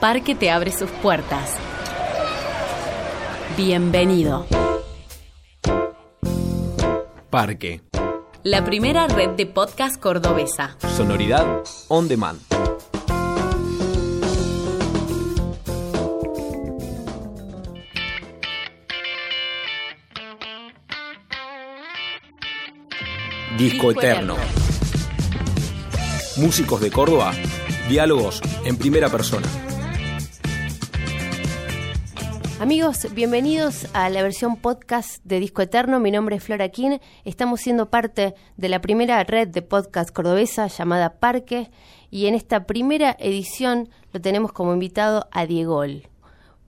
Parque te abre sus puertas. Bienvenido. Parque. La primera red de podcast cordobesa. Sonoridad on demand. Disco Eterno. Músicos de Córdoba. Diálogos en primera persona. Amigos, bienvenidos a la versión podcast de Disco Eterno. Mi nombre es Flora King. Estamos siendo parte de la primera red de podcast cordobesa llamada Parque y en esta primera edición lo tenemos como invitado a Diegol.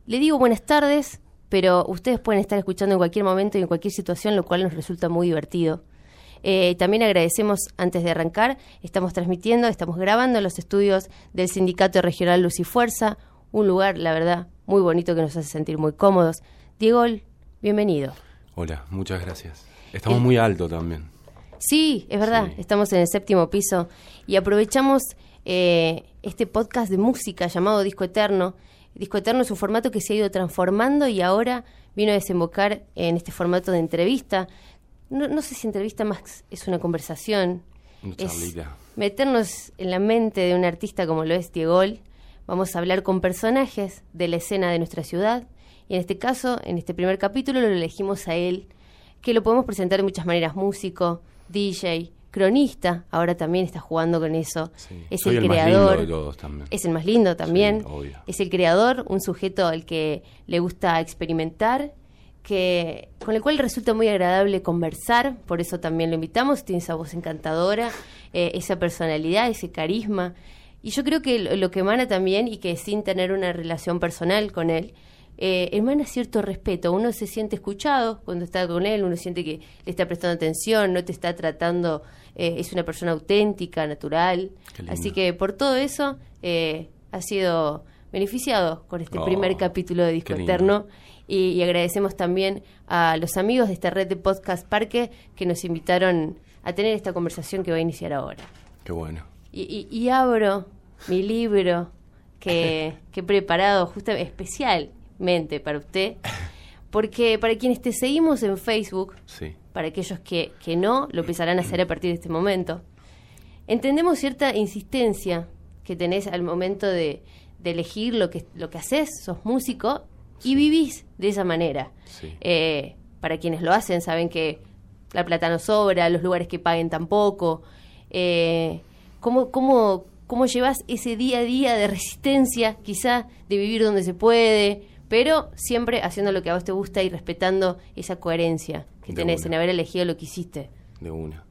Le digo buenas tardes, pero ustedes pueden estar escuchando en cualquier momento y en cualquier situación, lo cual nos resulta muy divertido. Eh, también agradecemos, antes de arrancar, estamos transmitiendo, estamos grabando en los estudios del Sindicato Regional Luz y Fuerza, un lugar, la verdad, muy bonito que nos hace sentir muy cómodos. Diego, bienvenido. Hola, muchas gracias. Estamos muy alto también. Sí, es verdad, Sí. estamos en el séptimo piso y aprovechamos eh, este podcast de música llamado Disco Eterno. Disco Eterno es un formato que se ha ido transformando y ahora vino a desembocar en este formato de entrevista. No, no sé si entrevista más es una conversación. Una es meternos en la mente de un artista como lo es Diego. Vamos a hablar con personajes de la escena de nuestra ciudad y en este caso, en este primer capítulo, lo elegimos a él, que lo podemos presentar de muchas maneras, músico, DJ, cronista, ahora también está jugando con eso. Sí. Es Soy el, el más creador. lindo de todos también. Es el más lindo también. Sí, obvio. Es el creador, un sujeto al que le gusta experimentar, que con el cual resulta muy agradable conversar, por eso también lo invitamos, tiene esa voz encantadora, eh, esa personalidad, ese carisma. Y yo creo que lo, que emana también, y que sin tener una relación personal con él, eh, emana cierto respeto. Uno se siente escuchado cuando está con él, uno siente que le está prestando atención, no te está tratando, eh, es una persona auténtica, natural. Así que por todo eso eh, ha sido beneficiado con este Oh, primer capítulo de Disco. Eterno. Y, y agradecemos también a los amigos de esta red de podcast Parque que nos invitaron a tener esta conversación que va a iniciar ahora. Qué bueno. Y, y- y abro mi libro que, que he preparado justo especialmente para usted, porque para quienes te seguimos en Facebook, Sí. para aquellos que, que no, lo empezarán a hacer a partir de este momento. Entendemos cierta insistencia que tenés al momento de, de elegir lo que, lo que haces, sos músico y vivís de esa manera. Sí. Eh, para quienes lo hacen saben que la plata no sobra, los lugares que paguen tampoco. Eh, ¿cómo, cómo, ¿Cómo llevas ese día a día de resistencia, quizá, de vivir donde se puede, pero siempre haciendo lo que a vos te gusta y respetando esa coherencia que De tenés una. en haber elegido lo que hiciste? De una.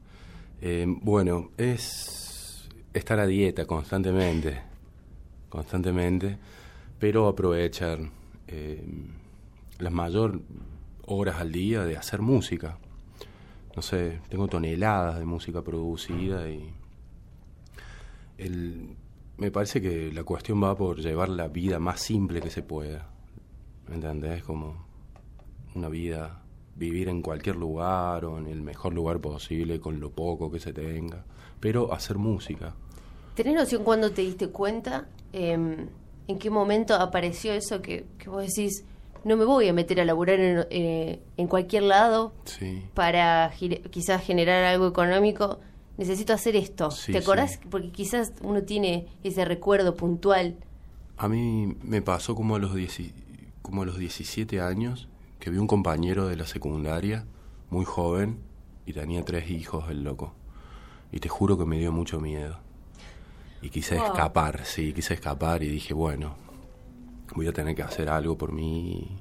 Eh, bueno, es estar a dieta constantemente, constantemente, pero aprovechar eh, las mayor horas al día de hacer música. No sé, tengo toneladas de música producida y el, me parece que la cuestión va por llevar la vida más simple que se pueda. ¿Me entendés? Como una vida, vivir en cualquier lugar o en el mejor lugar posible, con lo poco que se tenga, pero hacer música. ¿Tenés noción cuando te diste cuenta? em, ¿En qué momento apareció eso que, que vos decís, no me voy a meter a laburar en, eh, en cualquier lado Sí. para quizás generar algo económico? Necesito hacer esto. Sí, ¿Te acordás? sí. Porque quizás uno tiene ese recuerdo puntual. A mí me pasó como a los, como a los 17 años que vi un compañero de la secundaria, muy joven, y tenía tres hijos, el loco. Y te juro que me dio mucho miedo. Y quise Wow. escapar, sí, quise escapar y dije, bueno, voy a tener que hacer algo por mí.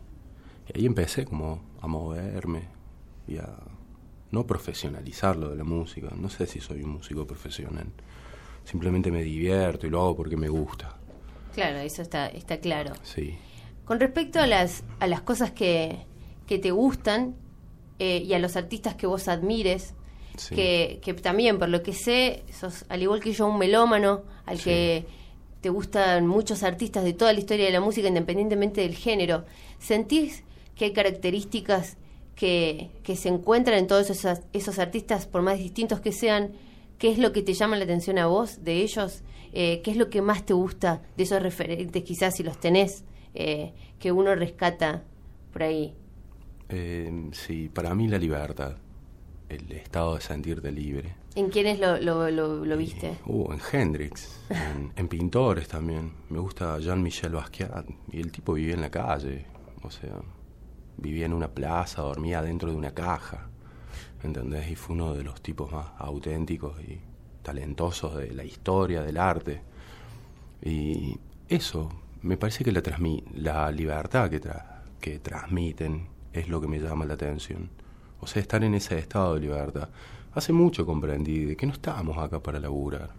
Y ahí empecé como a moverme y a no profesionalizarlo de la música. No sé si soy un músico profesional. Simplemente me divierto y lo hago porque me gusta. Claro, eso está, está claro. Sí. Con respecto a las, a las cosas que, que te gustan eh, y a los artistas que vos admires, Sí. que, que también, por lo que sé, sos al igual que yo un melómano, al Sí. que te gustan muchos artistas de toda la historia de la música, independientemente del género. ¿Sentís que hay características que, que se encuentran en todos esos, esos artistas, por más distintos que sean? ¿Qué es lo que te llama la atención a vos de ellos? eh, ¿qué es lo que más te gusta de esos referentes, quizás si los tenés, eh, que uno rescata por ahí? Eh, sí, para mí la libertad, el estado de sentirte libre. ¿En quiénes lo, lo, lo, lo viste? Uh, en Hendrix, en, en pintores también. Me gusta Jean-Michel Basquiat. Y el tipo vivía en la calle. O sea, vivía en una plaza, dormía dentro de una caja. ¿Entendés? Y fue uno de los tipos más auténticos y talentosos de la historia, del arte. Y eso, me parece que la, la libertad que, que transmiten es lo que me llama la atención. O sea, estar en ese estado de libertad. Hace mucho comprendí de que no estábamos acá para laburar.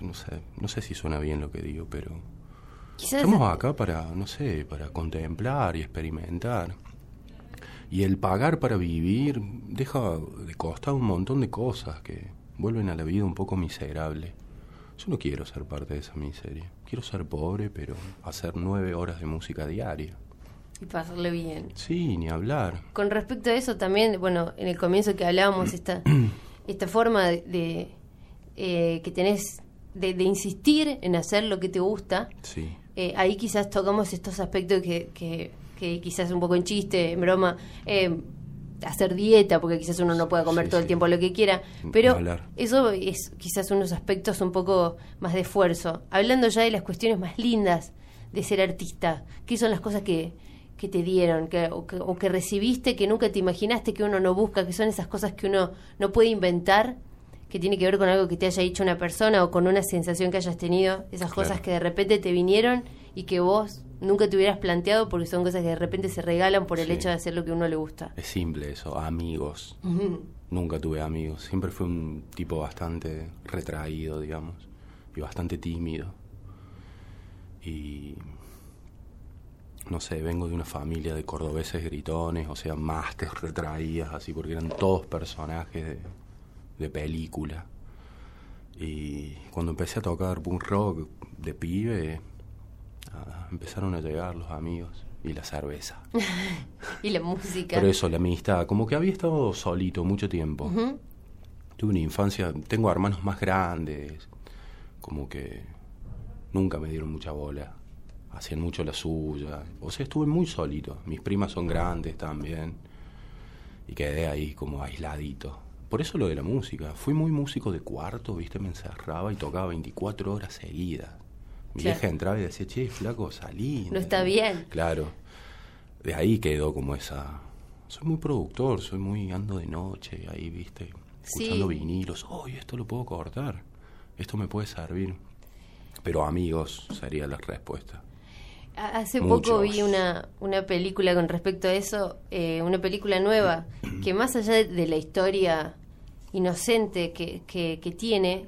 No sé, no sé si suena bien lo que digo, pero Quizás estamos acá para, no sé, para contemplar y experimentar. Y el pagar para vivir deja de costar un montón de cosas que vuelven a la vida un poco miserable. Yo no quiero ser parte de esa miseria. Quiero ser pobre, pero hacer nueve horas de música diaria. y pasarle bien. Sí, ni hablar. Con respecto a eso también, bueno, en el comienzo que hablábamos, esta, esta forma de, de, eh, que tenés de, de insistir en hacer lo que te gusta, Sí. Eh, ahí quizás tocamos estos aspectos que, que, que quizás un poco en chiste, en broma, eh, hacer dieta, porque quizás uno no pueda comer Sí, todo el tiempo lo que quiera, pero hablar. eso es quizás unos aspectos un poco más de esfuerzo. Hablando ya de las cuestiones más lindas de ser artista, ¿qué son las cosas que, que te dieron que, o, que, o que recibiste que nunca te imaginaste que uno no busca, que son esas cosas que uno no puede inventar? Que tiene que ver con algo que te haya dicho una persona o con una sensación que hayas tenido, esas cosas que de repente te vinieron y que vos nunca te hubieras planteado porque son cosas que de repente se regalan por el Sí. hecho de hacer lo que a uno le gusta. Es simple eso, amigos. Nunca tuve amigos. Siempre fui un tipo bastante retraído, digamos, y bastante tímido. Y no sé, vengo de una familia de cordobeses gritones, o sea, másters retraídas, así, porque eran todos personajes de, de película. Y cuando empecé a tocar punk rock de pibe, ah, empezaron a llegar los amigos y la cerveza. Y la música. Pero eso, la amistad, como que había estado solito mucho tiempo. Tuve una infancia, tengo hermanos más grandes, como que nunca me dieron mucha bola, hacían mucho la suya. O sea, estuve muy solito. Mis primas son grandes también. Y quedé ahí como aisladito. Por eso lo de la música. Fui muy músico de cuarto, viste, me encerraba y tocaba 24 horas seguidas. Mi Claro. vieja entraba y decía, che, flaco, salí. No está bien. Claro. De ahí quedó como esa... Soy muy productor, soy muy ando de noche, ahí, viste, escuchando Sí. vinilos. Oye, esto lo puedo cortar. Esto me puede servir. Pero amigos sería la respuesta. Ha- Hace Muchos. poco vi una, una película con respecto a eso, eh, una película nueva, que más allá de, de la historia inocente que, que, que tiene,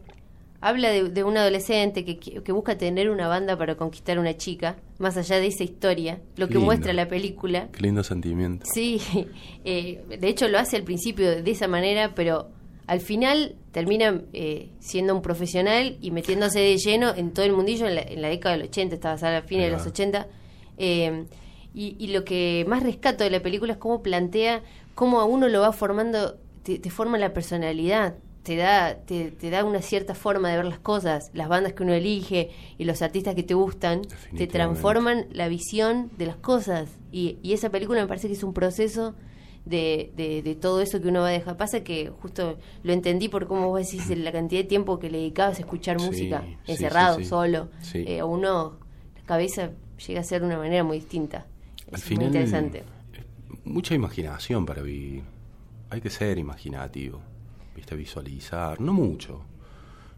habla de, de un adolescente que, que- busca tener una banda para conquistar a una chica, más allá de esa historia, lo que Lindo. muestra la película. Qué lindo sentimiento. Sí, eh, de hecho lo hace al principio de esa manera, pero al final termina eh, siendo un profesional y metiéndose de lleno en todo el mundillo en la, en la década del 80, estaba a la fines de los va. 80. eh, y, y lo que más rescato de la película es cómo plantea, cómo a uno lo va formando, te, te forma la personalidad. Te da, te, te da una cierta forma de ver las cosas, las bandas que uno elige y los artistas que te gustan, te transforman la visión de las cosas. Y, y esa película me parece que es un proceso de, de, de todo eso que uno va a dejar. Pasa que justo lo entendí por cómo vos decís la cantidad de tiempo que le dedicabas a escuchar Sí, música, encerrado, sí, sí. solo. Eh, uno, la cabeza llega a ser de una manera muy distinta. Al final, muy interesante. eh, mucha imaginación para vivir. Hay que ser imaginativo, viste, visualizar, no mucho,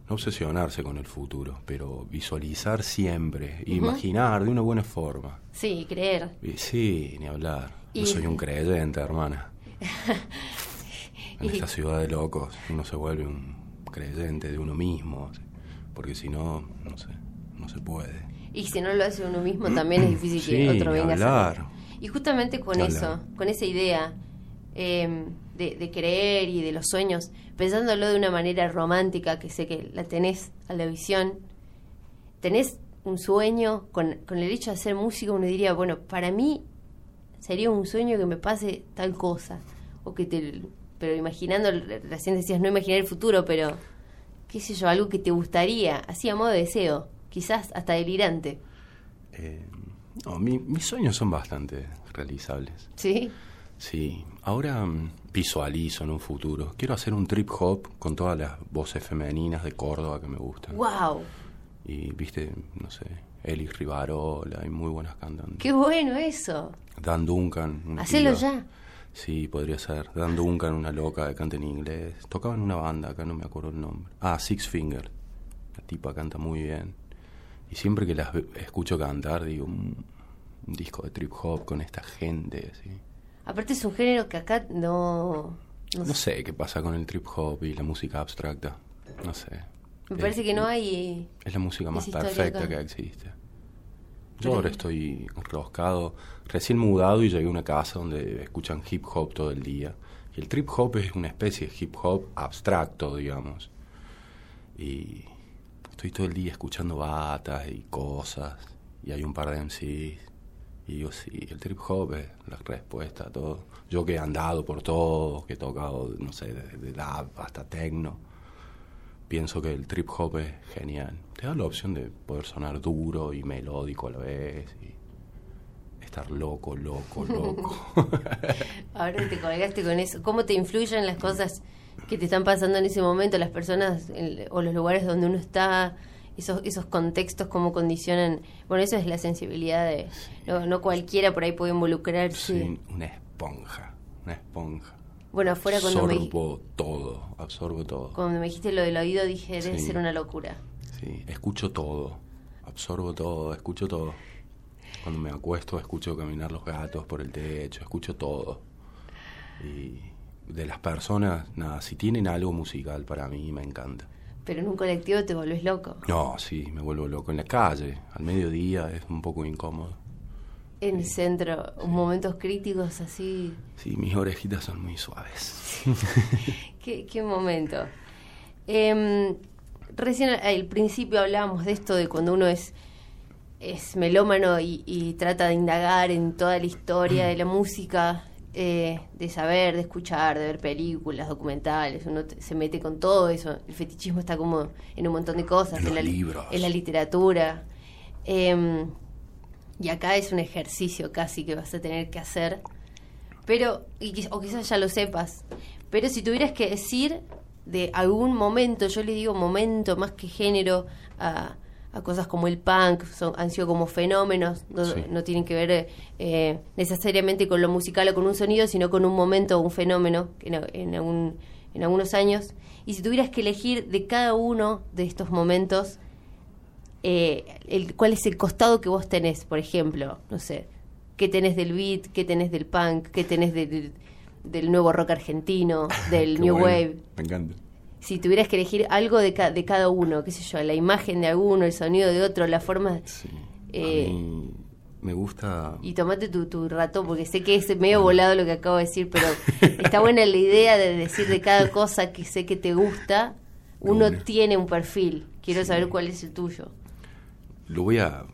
no obsesionarse con el futuro, pero visualizar siempre, imaginar de una buena forma. Sí, creer. Y sí, ni hablar. Yo soy un creyente, hermana. En Y- esta ciudad de locos, uno se vuelve un creyente de uno mismo, porque si no, no sé, no se puede. Y si no lo hace uno mismo, también es difícil que otro venga a hablar. hacerlo. Y justamente con eso, con esa idea eh, de, de creer y de los sueños, pensándolo de una manera romántica, que sé que la tenés a la visión, tenés un sueño con, con el hecho de hacer música, uno diría, bueno, para mí sería un sueño que me pase tal cosa, o que te, pero imaginando, recién decías no imaginar el futuro, pero qué sé yo, algo que te gustaría, así a modo de deseo, quizás hasta delirante. Eh, no, mi- mis sueños son bastante realizables. ¿Sí? Sí, ahora mm, visualizo en un futuro. Quiero hacer un trip hop con todas las voces femeninas de Córdoba que me gustan. ¡Wow! Y viste, no sé, Eli Rivarola, hay muy buenas cantantes. ¡Qué bueno eso! Dan Duncan. Hacelo ya. Sí, podría ser. Dan Duncan, una loca que canta en inglés. Tocaba en una banda, acá no me acuerdo el nombre. Ah, Six Finger. La tipa canta muy bien. Y siempre que las escucho cantar, digo, un, un disco de trip hop con esta gente, así. Aparte es un género que acá no... no No sé. sé qué pasa con el trip hop y la música abstracta. No sé. Me parece que no hay... Es la música más perfecta acá. que existe. Yo ahora estoy enroscado, recién mudado y llegué a una casa donde escuchan hip hop todo el día. Y el trip hop es una especie de hip hop abstracto, digamos. Y estoy todo el día escuchando batas y cosas. Y hay un par de MCs. Y digo, sí, el trip hop es la respuesta a todo. Yo que he andado por todo, que he tocado, no sé, desde dub hasta techno pienso que el trip hop es genial. Te da la opción de poder sonar duro y melódico a la vez y estar loco, loco, loco. Ahora te colgaste con eso. ¿Cómo te influyen las cosas que te están pasando en ese momento, las personas o los lugares donde uno está, esos, esos contextos, cómo condicionan? Bueno, eso es la sensibilidad de... No, no cualquiera por ahí puede involucrarse. Soy una esponja, una esponja. Bueno, afuera cuando me, Absorbo todo, absorbo todo. cuando me dijiste lo del oído dije, debe Sí. ser una locura. Sí, escucho todo, absorbo todo, escucho todo. Cuando me acuesto escucho caminar los gatos por el techo, escucho todo. Y de las personas, nada, si tienen algo musical para mí me encanta. Pero en un colectivo te volvés loco. No, sí, me vuelvo loco. En la calle, al mediodía, es un poco incómodo. En el centro, momentos críticos así. Sí, mis orejitas son muy suaves. ¿Qué, qué momento? Em, recién al principio hablábamos de esto de cuando uno es, es melómano y, y trata de indagar en toda la historia de la música, eh, de saber, de escuchar, de ver películas, documentales, uno se mete con todo eso. El fetichismo está como en un montón de cosas, En la, li- libros. en la literatura. Em, y acá es un ejercicio casi que vas a tener que hacer pero y o quizás ya lo sepas pero si tuvieras que decir de algún momento yo le digo momento más que género a, a cosas como el punk son, han sido como fenómenos no, Sí. no tienen que ver eh, necesariamente con lo musical o con un sonido sino con un momento o un fenómeno en, en, algún- en algunos años y si tuvieras que elegir de cada uno de estos momentos eh, el, cuál es el costado que vos tenés, por ejemplo, no sé, qué tenés del beat, qué tenés del punk, qué tenés del, del nuevo rock argentino, del new bueno, wave. Me encanta. Si tuvieras que elegir algo de, ca- de cada uno, qué sé yo, la imagen de alguno, el sonido de otro, la forma... Sí. Eh, a mí me gusta. Y tomate tu, tu rato, porque sé que es medio volado lo que acabo de decir, pero está buena la idea de decir de cada cosa que sé que te gusta, uno tiene un perfil. Quiero Sí. saber cuál es el tuyo. Lo voy a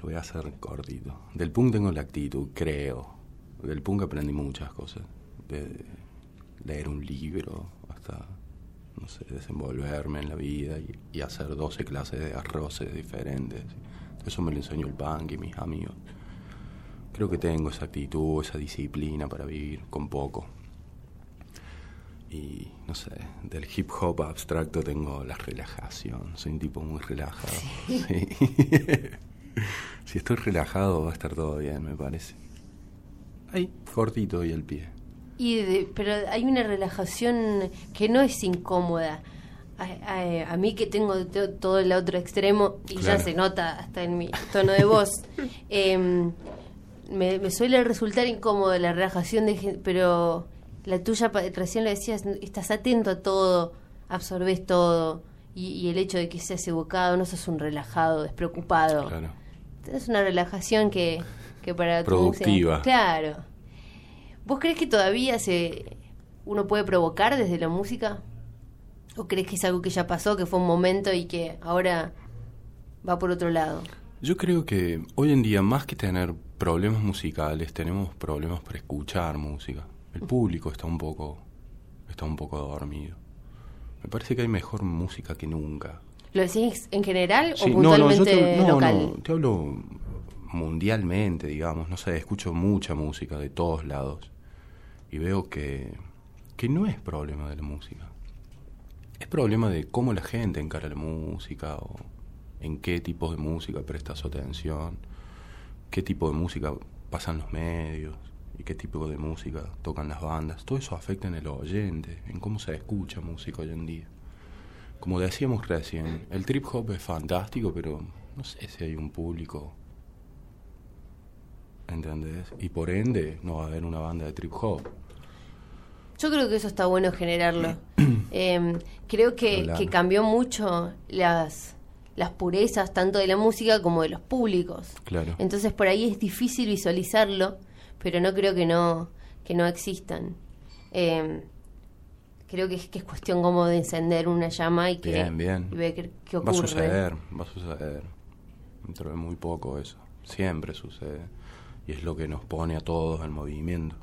lo voy a hacer cortito. Del punk tengo la actitud, creo. Del punk aprendí muchas cosas. De leer un libro no sé, desenvolverme en la vida y, y hacer 12 clases de arroces diferentes. Eso me lo enseñó el punk y mis amigos. Creo que tengo esa actitud, esa disciplina para vivir con poco. Y no sé, del hip hop abstracto tengo la relajación. Soy un tipo muy relajado. Sí. si estoy relajado va a estar todo bien, me parece. Ahí, cortito y el pie. Y de- pero hay una relajación que no es incómoda. A, a- a mí que tengo to- todo el otro extremo y ya se nota hasta en mi tono de voz, em, me, me suele resultar incómodo la relajación, de, pero la tuya, recién lo decías, estás atento a todo, absorbes todo y, y el hecho de que seas educado, no sos un relajado, despreocupado. Claro. Es una relajación que, que para tu Productiva. música- Claro. ¿Vos crees que todavía se uno puede provocar desde la música? ¿O crees que es algo que ya pasó, que fue un momento y que ahora va por otro lado? Yo creo que hoy en día, más que tener problemas musicales, tenemos problemas para escuchar música. El público está un poco, está un poco dormido. Me parece que hay mejor música que nunca. ¿Lo decís en general Sí, o no, no, yo puntualmente te, no, local? no, te hablo mundialmente, digamos, no sé, escucho mucha música de todos lados y veo que, que no es problema de la música. Es problema de cómo la gente encara la música o en qué tipos de música presta su atención, qué tipo de música pasan los medios y qué tipo de música tocan las bandas. Todo eso afecta en el oyente, en cómo se escucha música hoy en día. Como decíamos recién, el trip hop es fantástico, pero no sé si hay un público. ¿Entendés? Y por ende no va a haber una banda de trip hop. Yo creo que eso está bueno generarlo. Eh, creo que, que cambió mucho las, las purezas tanto de la música como de los públicos. Claro. Entonces por ahí es difícil visualizarlo, pero no creo que no, que no existan. Eh, creo que es, que es cuestión como de encender una llama y que Bien, bien. y ver qué, qué Va a ocurre. suceder, va a suceder. Dentro de muy poco eso. Siempre sucede. Y es lo que nos pone a todos en movimiento.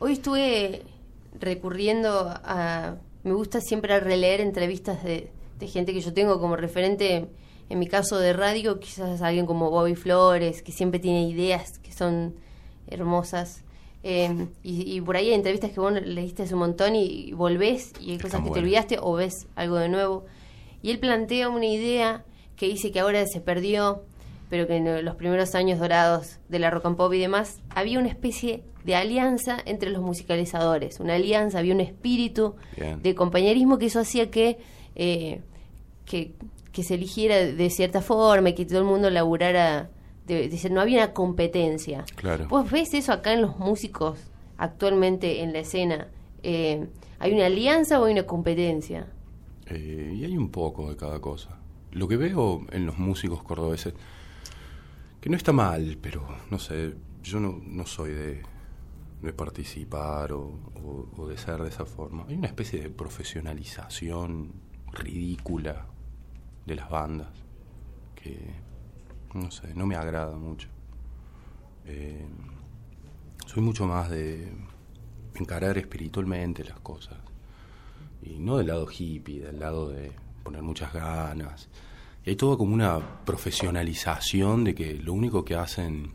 Hoy estuve recurriendo a... Me gusta siempre releer entrevistas de, de gente que yo tengo como referente, en mi caso de radio, quizás alguien como Bobby Flores, que siempre tiene ideas que son hermosas. Eh, y, y por ahí hay entrevistas que vos leíste hace un montón y, y volvés y hay cosas que te olvidaste o ves algo de nuevo. Y él plantea una idea que dice que ahora se perdió, pero que en los primeros años dorados de la rock and pop y demás, había una especie de alianza entre los musicalizadores, una alianza, había un espíritu Bien. de compañerismo que eso hacía que, eh, que, que se eligiera de cierta forma y que todo el mundo laburara, de, de no había una competencia. Claro. ¿Vos ves eso acá en los músicos actualmente en la escena? Eh, ¿Hay una alianza o hay una competencia? Eh, y hay un poco de cada cosa. Lo que veo en los músicos cordobeses, que no está mal, pero no sé, yo no, no soy de, de participar o, o- o de ser de esa forma. Hay una especie de profesionalización ridícula de las bandas que, no sé, no me agrada mucho. Eh, soy mucho más de encarar espiritualmente las cosas y no del lado hippie, del lado de poner muchas ganas. Y hay todo como una profesionalización de que lo único que hacen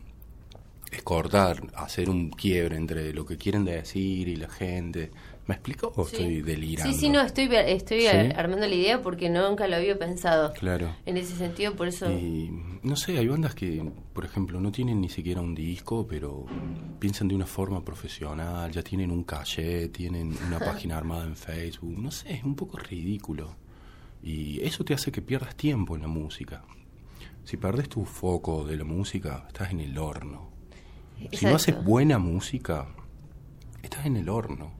es cortar, hacer un quiebre entre lo que quieren decir y la gente. ¿Me explico o Sí. estoy delirando? Sí, sí, no, estoy, estoy ¿Sí? armando la idea porque nunca lo había pensado. Claro. En ese sentido, por eso... Y no sé, hay bandas que, por ejemplo, no tienen ni siquiera un disco, pero piensan de una forma profesional, ya tienen un caché, tienen una página armada en Facebook. No sé, es un poco ridículo. Y eso te hace que pierdas tiempo en la música. Si perdes tu foco de la música, estás en el horno. Si no haces buena música, estás en el horno.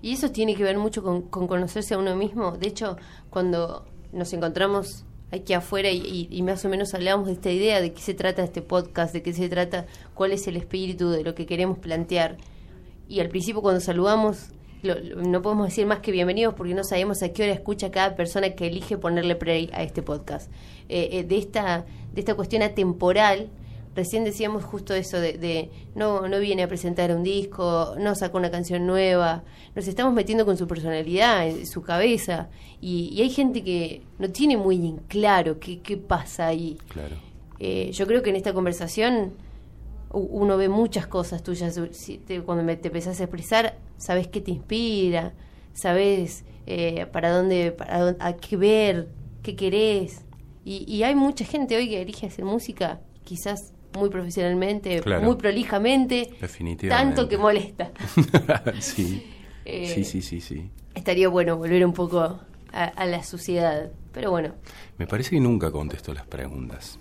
Y eso tiene que ver mucho con, con conocerse a uno mismo. De hecho, cuando nos encontramos aquí afuera y, y- y más o menos hablamos de esta idea, de qué se trata este podcast, de qué se trata, cuál es el espíritu de lo que queremos plantear. Y al principio cuando saludamos, lo- lo- no podemos decir más que bienvenidos porque no sabemos a qué hora escucha cada persona que elige ponerle play a este podcast. Eh, eh, de, esta, de esta cuestión atemporal, recién decíamos justo eso de, de no, no viene a presentar un disco, no sacó una canción nueva, nos estamos metiendo con su personalidad, en su cabeza, y, y hay gente que no tiene muy en claro qué, qué pasa ahí. Claro. Eh, yo creo que en esta conversación uno ve muchas cosas tuyas. Si te- cuando me- te empezás a expresar, sabes qué te inspira, sabes eh, para dónde, para dónde- a qué ver, qué querés. Y, y hay mucha gente hoy que elige hacer música, quizás muy profesionalmente, Claro. muy prolijamente, Definitivamente. tanto que molesta. sí. Eh, sí, sí, sí, sí. Estaría bueno volver un poco a, a la suciedad. Pero bueno, Me parece que nunca contesto las preguntas.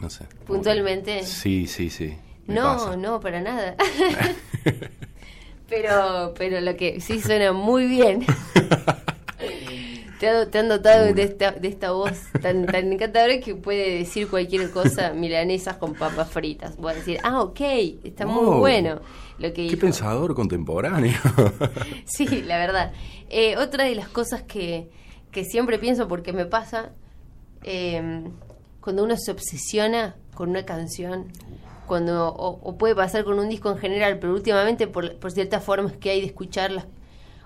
No sé. puntualmente. Sí, sí, sí. me No, pasa. no, para nada. pero, pero lo que sí suena muy bien. te, ha- te han dotado de esta, de esta voz tan, tan encantadora que puede decir cualquier cosa, milanesas con papas fritas. Voy a decir, ah, ok, está muy bueno lo que Qué dijo. pensador contemporáneo. Sí, la verdad. Eh, otra de las cosas que, que siempre pienso porque me pasa, eh, cuando uno se obsesiona con una canción, cuando o, o puede pasar con un disco en general, pero últimamente por, por ciertas formas que hay de escucharlas,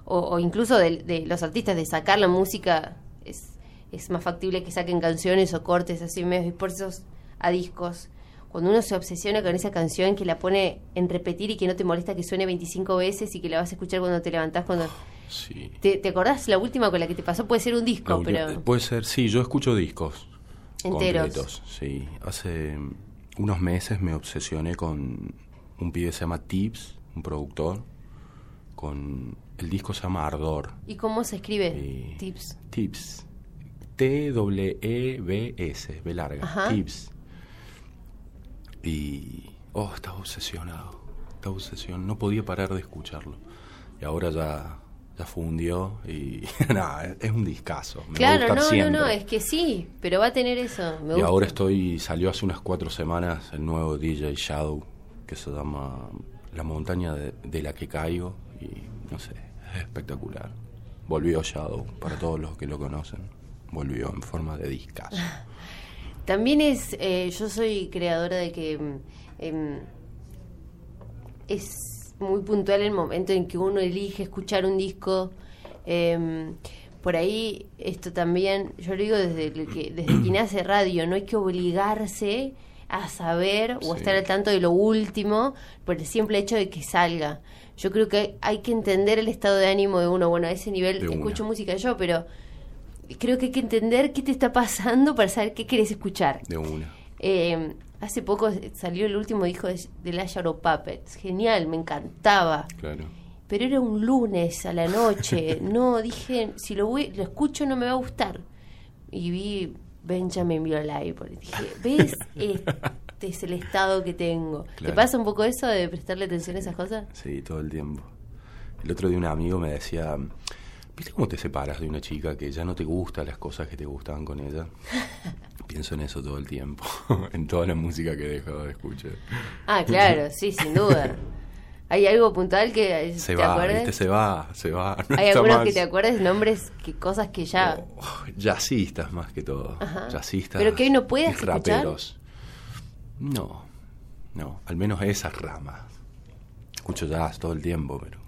o, o incluso de, de los artistas de sacar la música, es, es más factible que saquen canciones o cortes así medio dispersos a discos. Cuando uno se obsesiona con esa canción que la pone en repetir y que no te molesta que suene 25 veces y que la vas a escuchar cuando te levantás, cuando... Sí. ¿Te, te acordás la última con la que te pasó? Puede ser un disco, pero... Puede ser, sí, yo escucho discos. Enteros. Completos, sí. Hace unos meses me obsesioné con un pibe que se llama Tips, un productor, con... El disco se llama Ardor. ¿Y cómo se escribe? Tips. Tips. T-W-E-B-S, B larga. Ajá. Tips. Y. Oh, estaba obsesionado. Estaba obsesionado. No podía parar de escucharlo. Y ahora ya. Ya fundió y. nada, es un discazo. Me va a Claro, no, siempre. no, no, es que sí, pero va a tener eso. Me Y gusta. ahora estoy. Salió hace unas cuatro semanas el nuevo DJ Shadow que se llama La montaña de, de la que caigo. Y no sé, es espectacular. Volvió Shadow, para todos los que lo conocen. Volvió en forma de discazo. También es, eh, yo soy creadora de que em, es muy puntual el momento en que uno elige escuchar un disco. em, por ahí esto también, yo lo digo desde, que, desde quien hace radio, no hay que obligarse a saber o a Sí. estar al tanto de lo último por el simple hecho de que salga. Yo creo que hay que entender el estado de ánimo de uno. Bueno, a ese nivel escucho música yo, pero creo que hay que entender qué te está pasando para saber qué querés escuchar. De una. Eh, hace poco salió el último disco de, de Shadow Puppets. Genial, me encantaba. Claro. Pero era un lunes a la noche. No, dije, si lo, voy- lo escucho no me va a gustar. Y vi Benjamin Live. Dije, ¿ves? Este es el estado que tengo. ¿Te pasa un poco eso de prestarle atención a esas cosas? Sí, todo el tiempo. El otro día un amigo me decía, ¿viste cómo te separas de una chica que ya no te gusta las cosas que te gustaban con ella? Pienso en eso todo el tiempo, en toda la música que he dejado de escuchar. Ah, claro, sí, sin duda. ¿Hay algo puntual que Se te va, acuerdes? ¿viste? Se va, se va. no ¿Hay algunos más. que te acuerdes, nombres, que cosas que ya... Oh, jazzistas más que todo. Ajá. Jazzistas. Pero que hoy no puedas y escuchar. raperos. No, no, al menos esas ramas. Escucho jazz todo el tiempo, pero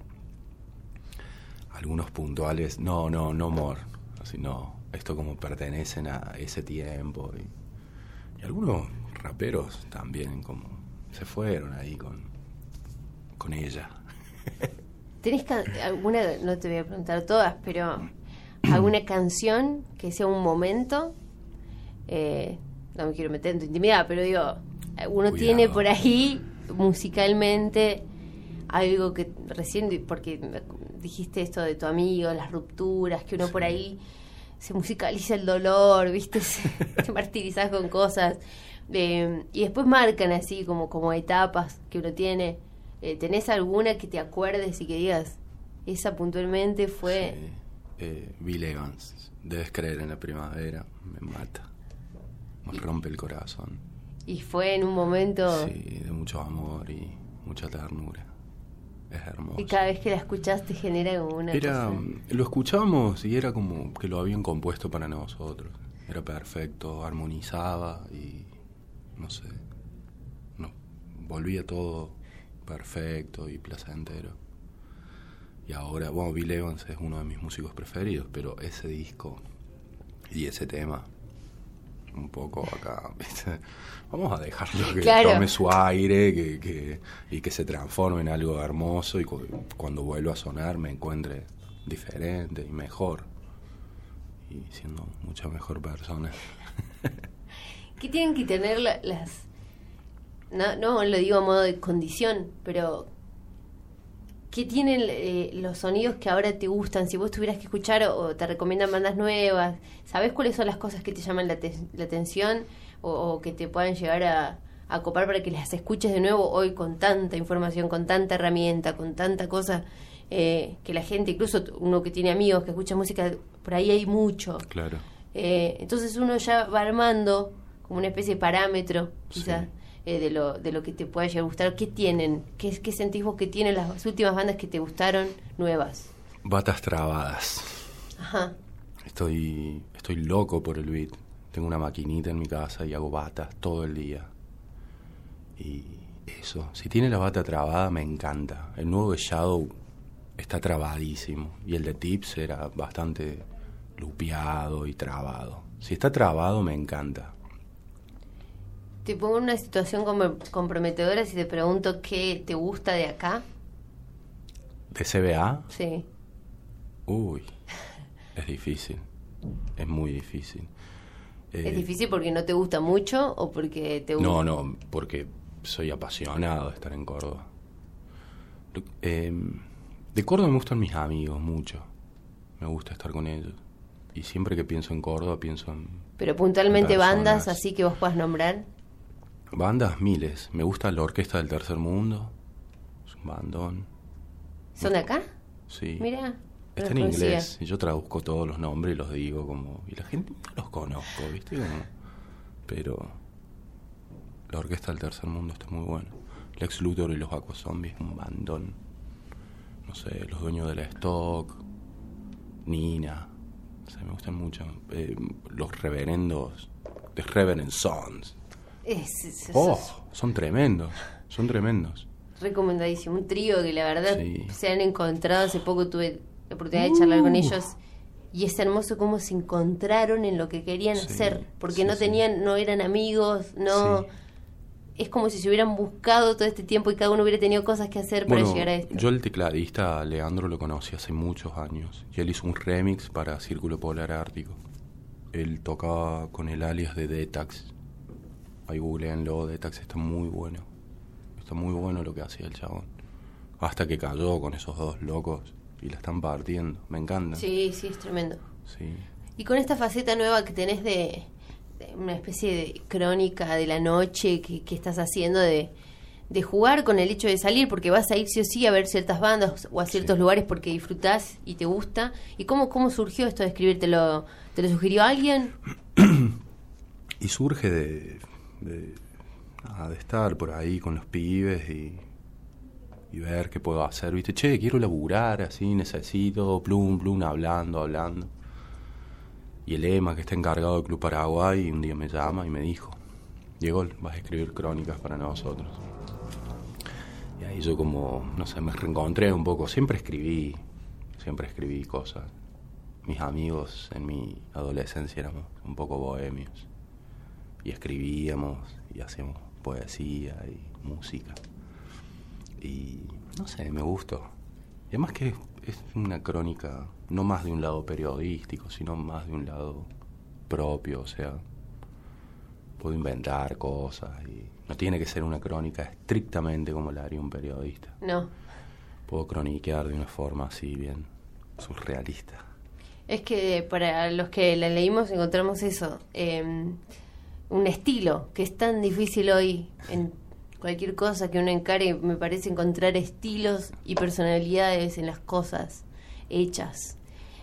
algunos puntuales, no, no, no more. Así no, esto como pertenecen a ese tiempo. Y, y algunos raperos también como se fueron ahí con, con ella. ¿Tenés ca- alguna, no te voy a preguntar todas, pero alguna canción que sea un momento? Eh, no me quiero meter en tu intimidad, pero digo, uno Cuidado. tiene por ahí musicalmente algo que recién, porque dijiste esto de tu amigo, las rupturas, que uno por ahí se musicaliza el dolor, ¿viste? Se, te martirizas con cosas. Eh, y después marcan así como, como etapas que uno tiene. Eh, ¿Tenés alguna que te acuerdes y que digas, esa puntualmente fue... Sí. Eh, Bill Evans, debes creer en la primavera, me mata. Me rompe el corazón. Y fue en un momento... Sí, de mucho amor y mucha ternura. Es hermoso. Y cada vez que la escuchás te genera una Era, cosa. lo escuchamos y era como que lo habían compuesto para nosotros. Era perfecto, armonizaba y no sé, no, volvía todo perfecto y placentero. Y ahora, bueno, Bill Evans es uno de mis músicos preferidos, pero ese disco y ese tema, un poco acá, ¿viste? Vamos a dejarlo que Claro. tome su aire que, que- y que se transforme en algo hermoso y cu- cuando vuelva a sonar me encuentre diferente y mejor. Y siendo mucha mejor persona. ¿Qué tienen que tener la- las... No, no lo digo a modo de condición, pero... ¿Qué tienen eh, los sonidos que ahora te gustan? Si vos tuvieras que escuchar o, o te recomiendan bandas nuevas, ¿sabés cuáles son las cosas que te llaman la, te- la atención o, o que te puedan llegar a, a copar para que las escuches de nuevo hoy con tanta información, con tanta herramienta, con tanta cosa eh, que la gente, incluso uno que tiene amigos que escucha música, por ahí hay mucho. Claro. Eh, entonces uno ya va armando como una especie de parámetro, quizás, Sí. Eh, de, lo, de lo que te pueda llegar a gustar. ¿Qué tienen? ¿Qué, qué sentís vos que tienen las últimas bandas que te gustaron nuevas? Batas trabadas. Ajá. Estoy, estoy loco por el beat. Tengo una maquinita en mi casa y hago batas todo el día. Y eso, si tiene la bata trabada me encanta. El nuevo de Shadow está trabadísimo. Y el de Tips era bastante lupeado y trabado. Si está trabado, me encanta. Te pongo en una situación comprometedora si te pregunto qué te gusta de acá. ¿De CBA? Sí. Uy, es difícil. Es muy difícil. ¿Es Eh, difícil porque no te gusta mucho o porque te gusta? No, no, porque soy apasionado de estar en Córdoba. Eh, de Córdoba me gustan mis amigos mucho. Me gusta estar con ellos. Y siempre que pienso en Córdoba pienso en Pero puntualmente Personas. bandas así que vos puedas nombrar. Bandas miles. Me gusta la Orquesta del Tercer Mundo. Es un bandón. ¿Son de acá? Sí. Mira. Está en inglés. Y yo traduzco todos los nombres y los digo como... Y la gente no los conozco, ¿viste? Como- pero... La Orquesta del Tercer Mundo está muy buena. Lex Luthor y los Aquazombies, un bandón. No sé, los dueños de la Stock. Nina. O sea, me gustan mucho. Eh, los reverendos. The Reverend Sons. Es, Oh, es son tremendos. Son tremendos. recomendadísimo. Un trío que la verdad Sí. se han encontrado. Hace poco tuve la oportunidad de charlar Uh. con ellos. Y es hermoso cómo se encontraron en lo que querían Sí, hacer. Porque sí, no tenían, no eran amigos, no... Es como si se hubieran buscado todo este tiempo y cada uno hubiera tenido cosas que hacer para Bueno, llegar a esto. yo el tecladista Leandro lo conocí hace muchos años y él hizo un remix para Círculo Polar Ártico. Él tocaba con el alias de Detax. Ahí googleenlo, Detax está muy bueno. Está muy bueno lo que hacía el chabón. Hasta que cayó con esos dos locos y la están partiendo. Me encanta. Sí, sí, es tremendo. Sí. Y con esta faceta nueva que tenés de, de una especie de crónica de la noche que, que estás haciendo de, de jugar con el hecho de salir, porque vas a ir sí o sí a ver ciertas bandas o a ciertos Sí. lugares porque disfrutás y te gusta. ¿Y cómo, cómo surgió esto de escribir? ¿Te lo, ¿Te lo sugirió alguien? Y surge de, de, estar por ahí con los pibes y, y ver qué puedo hacer. Viste, che, quiero laburar así, necesito, plum, plum, hablando, hablando. Y el EMA, que está encargado del Club Paraguay, un día me llama y me dijo, Diego, vas a escribir crónicas para nosotros. Y ahí yo como, no sé, me reencontré un poco. Siempre escribí, siempre escribí cosas. Mis amigos en mi adolescencia éramos un poco bohemios. Y escribíamos y hacíamos poesía y música. Y no sé, me gustó. Y además que es una crónica no más de un lado periodístico, sino más de un lado propio, o sea, puedo inventar cosas y no tiene que ser una crónica estrictamente como la haría un periodista. No. Puedo croniquear de una forma así bien surrealista. Es que para los que la leímos encontramos eso, eh, un estilo que es tan difícil hoy en cualquier cosa que uno encare, me parece encontrar estilos y personalidades en las cosas hechas.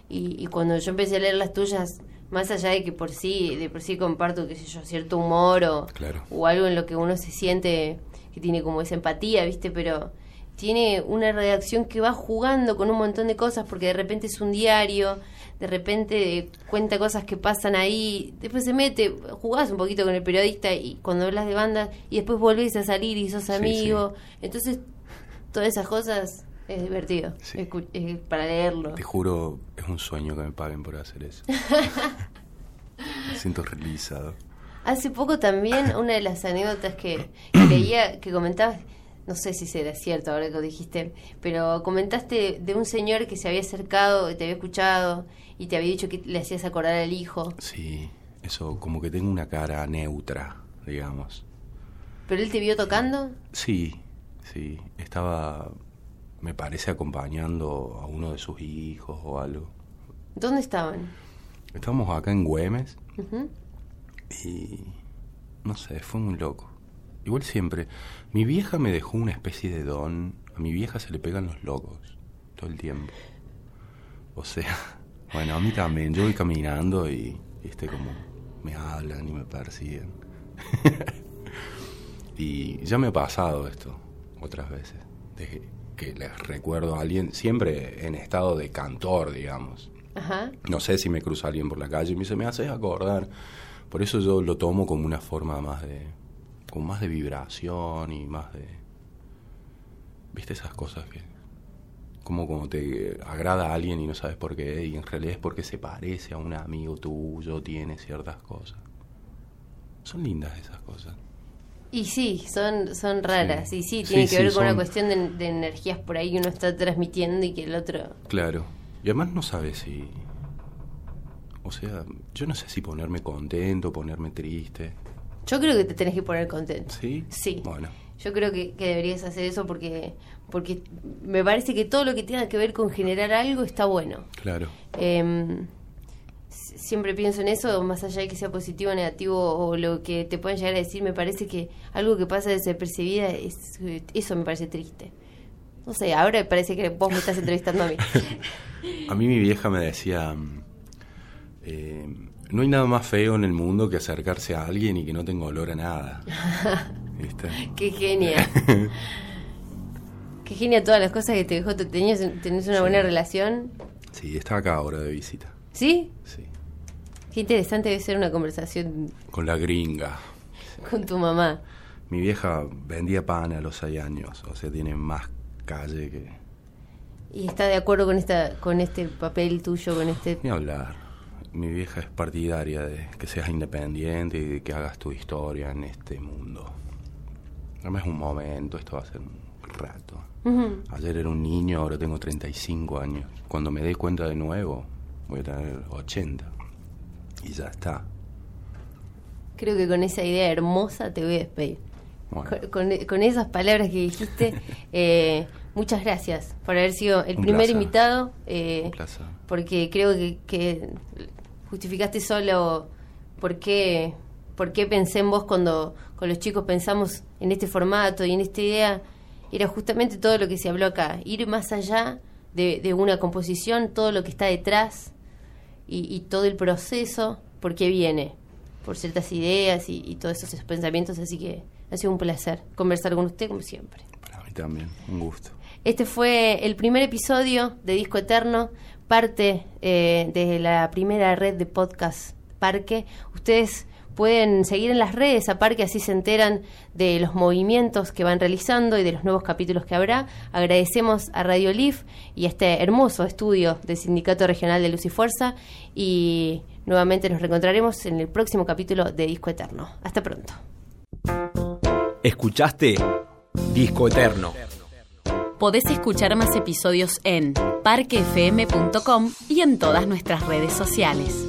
Y, y cuando yo empecé a leer las tuyas, más allá de que por sí, de por sí comparto, qué sé yo, cierto humor o, Claro. o algo en lo que uno se siente que tiene como esa empatía, ¿viste? Pero tiene una redacción que va jugando con un montón de cosas porque de repente es un diario, de repente cuenta cosas que pasan ahí, después se mete, jugás un poquito con el periodista y cuando hablas de bandas y después volvés a salir y sos Sí, amigo, entonces todas esas cosas es divertido Sí. para leerlo. Te juro, es un sueño que me paguen por hacer eso. me siento realizado. Hace poco también una de las anécdotas que, que leía, que comentabas, no sé si será cierto ahora que lo dijiste, pero comentaste de un señor que se había acercado, te había escuchado y te había dicho que le hacías acordar al hijo, Sí, eso, como que tengo una cara neutra, digamos. pero él te vio tocando. Sí, sí, estaba, me parece, acompañando a uno de sus hijos o algo. ¿Dónde estaban? Estábamos acá en Güemes y, no sé, fue muy loco. Igual siempre, mi vieja me dejó una especie de don, a mi vieja se le pegan los locos todo el tiempo. O sea, bueno, a mí también, yo voy caminando y, viste, como me hablan y me persiguen. y ya me ha pasado esto otras veces, de que les recuerdo a alguien, siempre en estado de cantor, digamos. Ajá. No sé si me cruza alguien por la calle y me dice, me haces acordar. Por eso yo lo tomo como una forma más de, como más de vibración y más de, viste esas cosas que, como como te agrada a alguien y no sabes por qué, y en realidad es porque se parece a un amigo tuyo, tiene ciertas cosas. Son lindas esas cosas. Y sí, son, son raras. Sí. Y sí, Sí, tiene que sí, ver con una son- cuestión de, de energías por ahí que uno está transmitiendo y que el otro... Claro. Y además no sabes si... O sea, yo no sé si ponerme contento, ponerme triste. Yo creo que te tenés que poner contento. ¿Sí? Sí. Bueno, Yo creo que, que deberías hacer eso porque, porque me parece que todo lo que tenga que ver con generar algo está bueno. claro. Eh, s- siempre pienso en eso, más allá de que sea positivo o negativo o lo que te puedan llegar a decir, me parece que algo que pasa desapercibida, es, eso me parece triste. No sé, ahora parece que vos me estás entrevistando a mí. A mí mi vieja me decía, eh, no hay nada más feo en el mundo que acercarse a alguien y que no tenga olor a nada. ¿Viste? Qué genia. Qué genia todas las cosas que te dejó. ¿Tenías, ¿Tenés una buena relación? Sí, está acá ahora de visita. ¿Sí? Sí. Qué interesante debe ser una conversación Con la gringa. con tu mamá. Mi vieja vendía pan a los seis años, o sea, tiene más calle que... ¿Y está de acuerdo con esta con este papel tuyo, con este... Ni hablar. Mi vieja es partidaria de que seas independiente y de que hagas tu historia en este mundo. No es un momento, esto va a ser un rato. Ayer era un niño, ahora tengo 35 años. Cuando me dé cuenta de nuevo, voy a tener 80. Y ya está. Creo que con esa idea hermosa te voy a despedir. Bueno, Con, con- con esas palabras que dijiste, eh, muchas gracias por haber sido el Un primer invitado, eh, un placer. porque creo que, que justificaste solo por qué, por qué pensé en vos cuando con los chicos pensamos en este formato y en esta idea. Era justamente todo lo que se habló acá, ir más allá de, de una composición, todo lo que está detrás y, y todo el proceso, por qué viene, por ciertas ideas y, y todos esos pensamientos. Así que ha sido un placer conversar con usted como siempre. Para mí también, un gusto. Este fue el primer episodio de Disco Eterno, parte eh, de la primera red de podcast Parque. Ustedes pueden seguir en las redes a Parque, así se enteran de los movimientos que van realizando y de los nuevos capítulos que habrá. Agradecemos a Radio Leaf y este hermoso estudio del Sindicato Regional de Luz y Fuerza y nuevamente nos reencontraremos en el próximo capítulo de Disco Eterno. Hasta pronto. Escuchaste Disco Eterno. Podés escuchar más episodios en parquefm.com y en todas nuestras redes sociales.